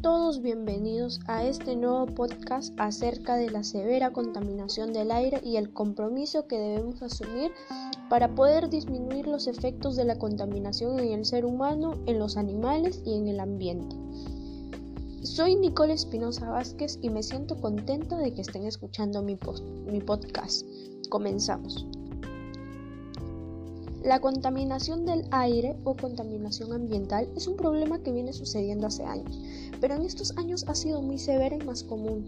todos bienvenidos a este nuevo podcast acerca de la severa contaminación del aire y el compromiso que debemos asumir para poder disminuir los efectos de la contaminación en el ser humano, en los animales y en el ambiente. Soy Nicole Espinosa Vázquez y me siento contenta de que estén escuchando mi, mi podcast. Comenzamos. La contaminación del aire o contaminación ambiental es un problema que viene sucediendo hace años, pero en estos años ha sido muy severa y más común,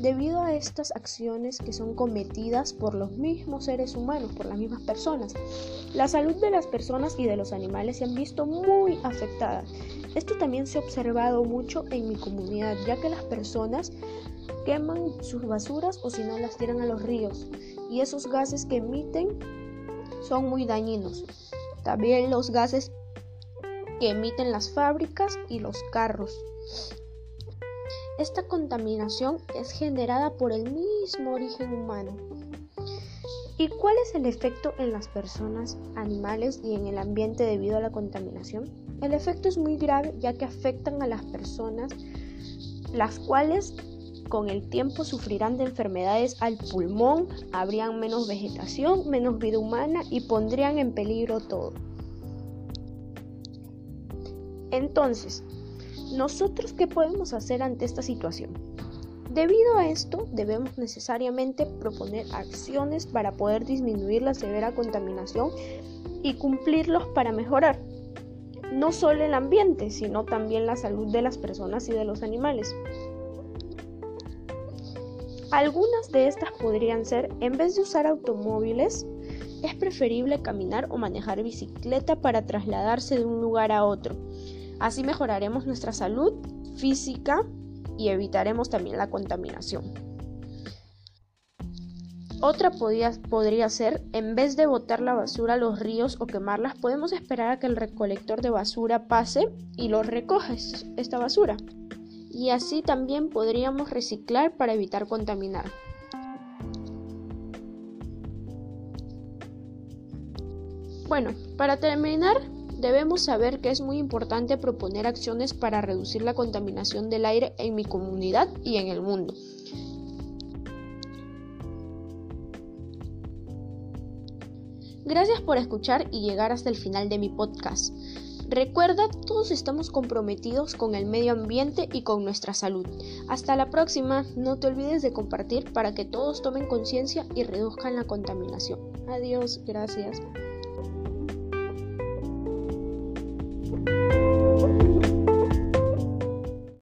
debido a estas acciones que son cometidas por los mismos seres humanos, por las mismas personas. La salud de las personas y de los animales se han visto muy afectadas. Esto también se ha observado mucho en mi comunidad, ya que las personas queman sus basuras o si no las tiran a los ríos, y esos gases que emiten son muy dañinos. También los gases que emiten las fábricas y los carros. Esta contaminación es generada por el mismo origen humano. ¿Y cuál es el efecto en las personas, animales y en el ambiente debido a la contaminación? El efecto es muy grave ya que afectan a las personas, las cuales con el tiempo sufrirán de enfermedades al pulmón, habrían menos vegetación, menos vida humana y pondrían en peligro todo. Entonces, ¿nosotros qué podemos hacer ante esta situación? Debido a esto, debemos necesariamente proponer acciones para poder disminuir la severa contaminación y cumplirlos para mejorar no solo el ambiente, sino también la salud de las personas y de los animales. Algunas de estas podrían ser, en vez de usar automóviles, es preferible caminar o manejar bicicleta para trasladarse de un lugar a otro. Así mejoraremos nuestra salud física y evitaremos también la contaminación. Otra podría, ser, en vez de botar la basura a los ríos o quemarlas, podemos esperar a que el recolector de basura pase y lo recoja esta basura y así también podríamos reciclar para evitar contaminar. Bueno, para terminar, debemos saber que es muy importante proponer acciones para reducir la contaminación del aire en mi comunidad y en el mundo. Gracias por escuchar y llegar hasta el final de mi podcast. Recuerda, todos estamos comprometidos con el medio ambiente y con nuestra salud. Hasta la próxima, no te olvides de compartir para que todos tomen conciencia y reduzcan la contaminación. Adiós, gracias.